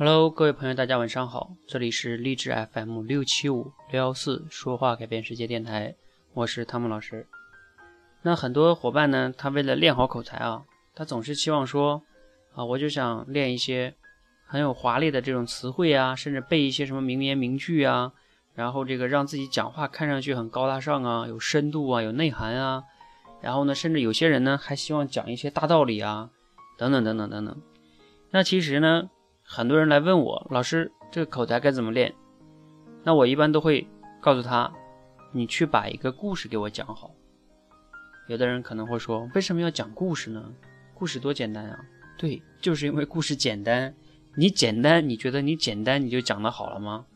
Hello，各位朋友，大家晚上好，这里是励志 FM 六七五六幺四说话改变世界电台，我是汤姆老师。那很多伙伴呢，他为了练好口才啊，他总是期望说啊，我就想练一些很有华丽的这种词汇啊，甚至背一些什么名言名句啊，然后这个让自己讲话看上去很高大上啊，有深度啊，有内涵啊。然后呢，甚至有些人呢，还希望讲一些大道理啊，等等等等等等。那其实呢，很多人来问我，老师，这个口才该怎么练？那我一般都会告诉他，你去把一个故事给我讲好。有的人可能会说，为什么要讲故事呢？故事多简单啊！对，就是因为故事简单。你简单，你觉得你简单你就讲得好了吗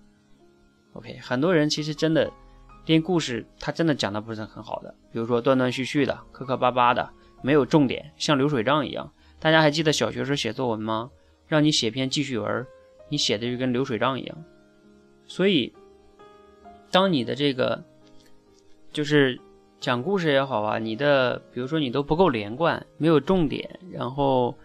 ？OK，很多人其实真的。编故事，他真的讲的不是很好的，比如说断断续续的、磕磕巴巴的，没有重点，像流水账一样。大家还记得小学时候写作文吗？让你写篇记叙文，你写的就跟流水账一样。所以，当你的这个就是讲故事也好啊，你的比如说你都不够连贯，没有重点，然后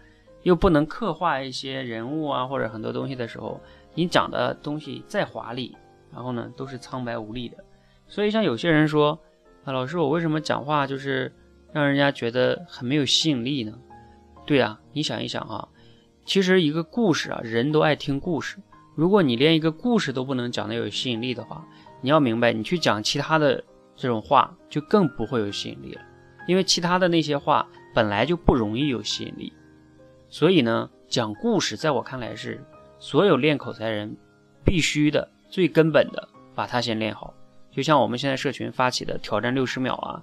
又不能刻画一些人物啊或者很多东西的时候，你讲的东西再华丽，然后呢都是苍白无力的。所以，像有些人说，啊，老师，我为什么讲话就是让人家觉得很没有吸引力呢？对啊，你想一想啊，其实一个故事啊，人都爱听故事。如果你连一个故事都不能讲的有吸引力的话，你要明白，你去讲其他的这种话就更不会有吸引力了，因为其他的那些话本来就不容易有吸引力。所以呢，讲故事在我看来是所有练口才人必须的、最根本的，把它先练好。就像我们现在社群发起的挑战六十秒啊，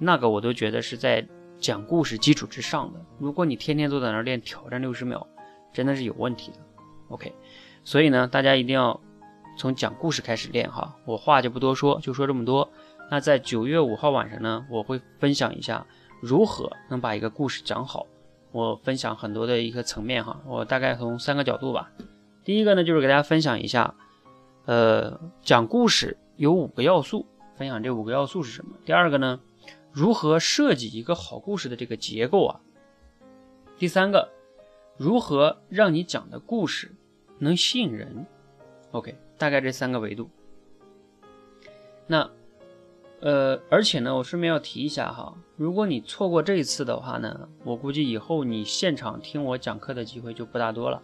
那个我都觉得是在讲故事基础之上的。如果你天天坐在那儿练挑战六十秒，真的是有问题的。OK，所以呢，大家一定要从讲故事开始练哈。我话就不多说，就说这么多。那在九月五号晚上呢，我会分享一下如何能把一个故事讲好。我分享很多的一个层面哈，我大概从三个角度吧。第一个呢，就是给大家分享一下，呃，讲故事。有五个要素，分享这五个要素是什么？第二个呢，如何设计一个好故事的这个结构啊？第三个，如何让你讲的故事能吸引人？OK，大概这三个维度。那，呃，而且呢，我顺便要提一下哈，如果你错过这一次的话呢，我估计以后你现场听我讲课的机会就不大多了，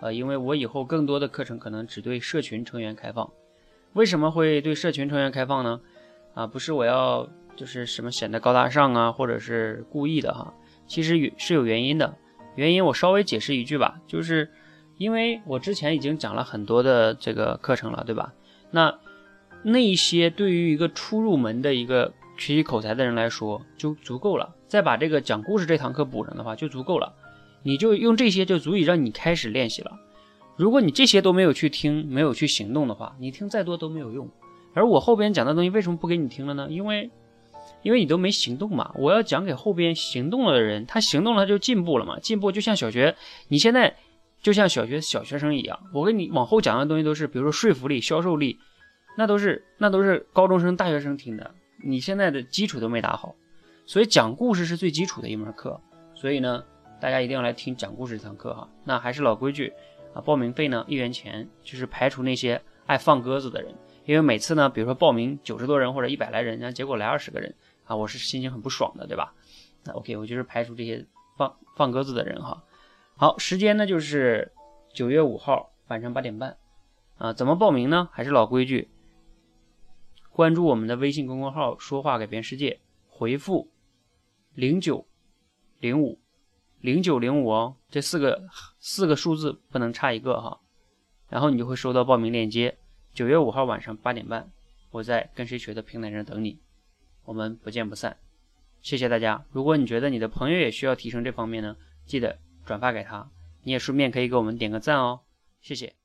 呃，因为我以后更多的课程可能只对社群成员开放。为什么会对社群成员开放呢？啊，不是我要就是什么显得高大上啊，或者是故意的哈，其实是有原因的。原因我稍微解释一句吧，就是因为我之前已经讲了很多的这个课程了，对吧？那那一些对于一个初入门的一个学习口才的人来说就足够了，再把这个讲故事这堂课补上的话就足够了，你就用这些就足以让你开始练习了。如果你这些都没有去听，没有去行动的话，你听再多都没有用。而我后边讲的东西为什么不给你听了呢？因为，因为你都没行动嘛。我要讲给后边行动了的人，他行动了他就进步了嘛。进步就像小学，你现在就像小学小学生一样。我给你往后讲的东西都是，比如说说服力、销售力，那都是那都是高中生、大学生听的。你现在的基础都没打好，所以讲故事是最基础的一门课。所以呢，大家一定要来听讲故事这堂课哈。那还是老规矩。啊，报名费呢一元钱，就是排除那些爱放鸽子的人，因为每次呢，比如说报名九十多人或者一百来人，然后结果来二十个人，啊，我是心情很不爽的，对吧？那 OK，我就是排除这些放放鸽子的人哈。好，时间呢就是九月五号晚上八点半，啊，怎么报名呢？还是老规矩，关注我们的微信公众号“说话改变世界”，回复零九零五。零九零五哦，这四个四个数字不能差一个哈，然后你就会收到报名链接。九月五号晚上八点半，我在跟谁学的平台上等你，我们不见不散。谢谢大家。如果你觉得你的朋友也需要提升这方面呢，记得转发给他，你也顺便可以给我们点个赞哦，谢谢。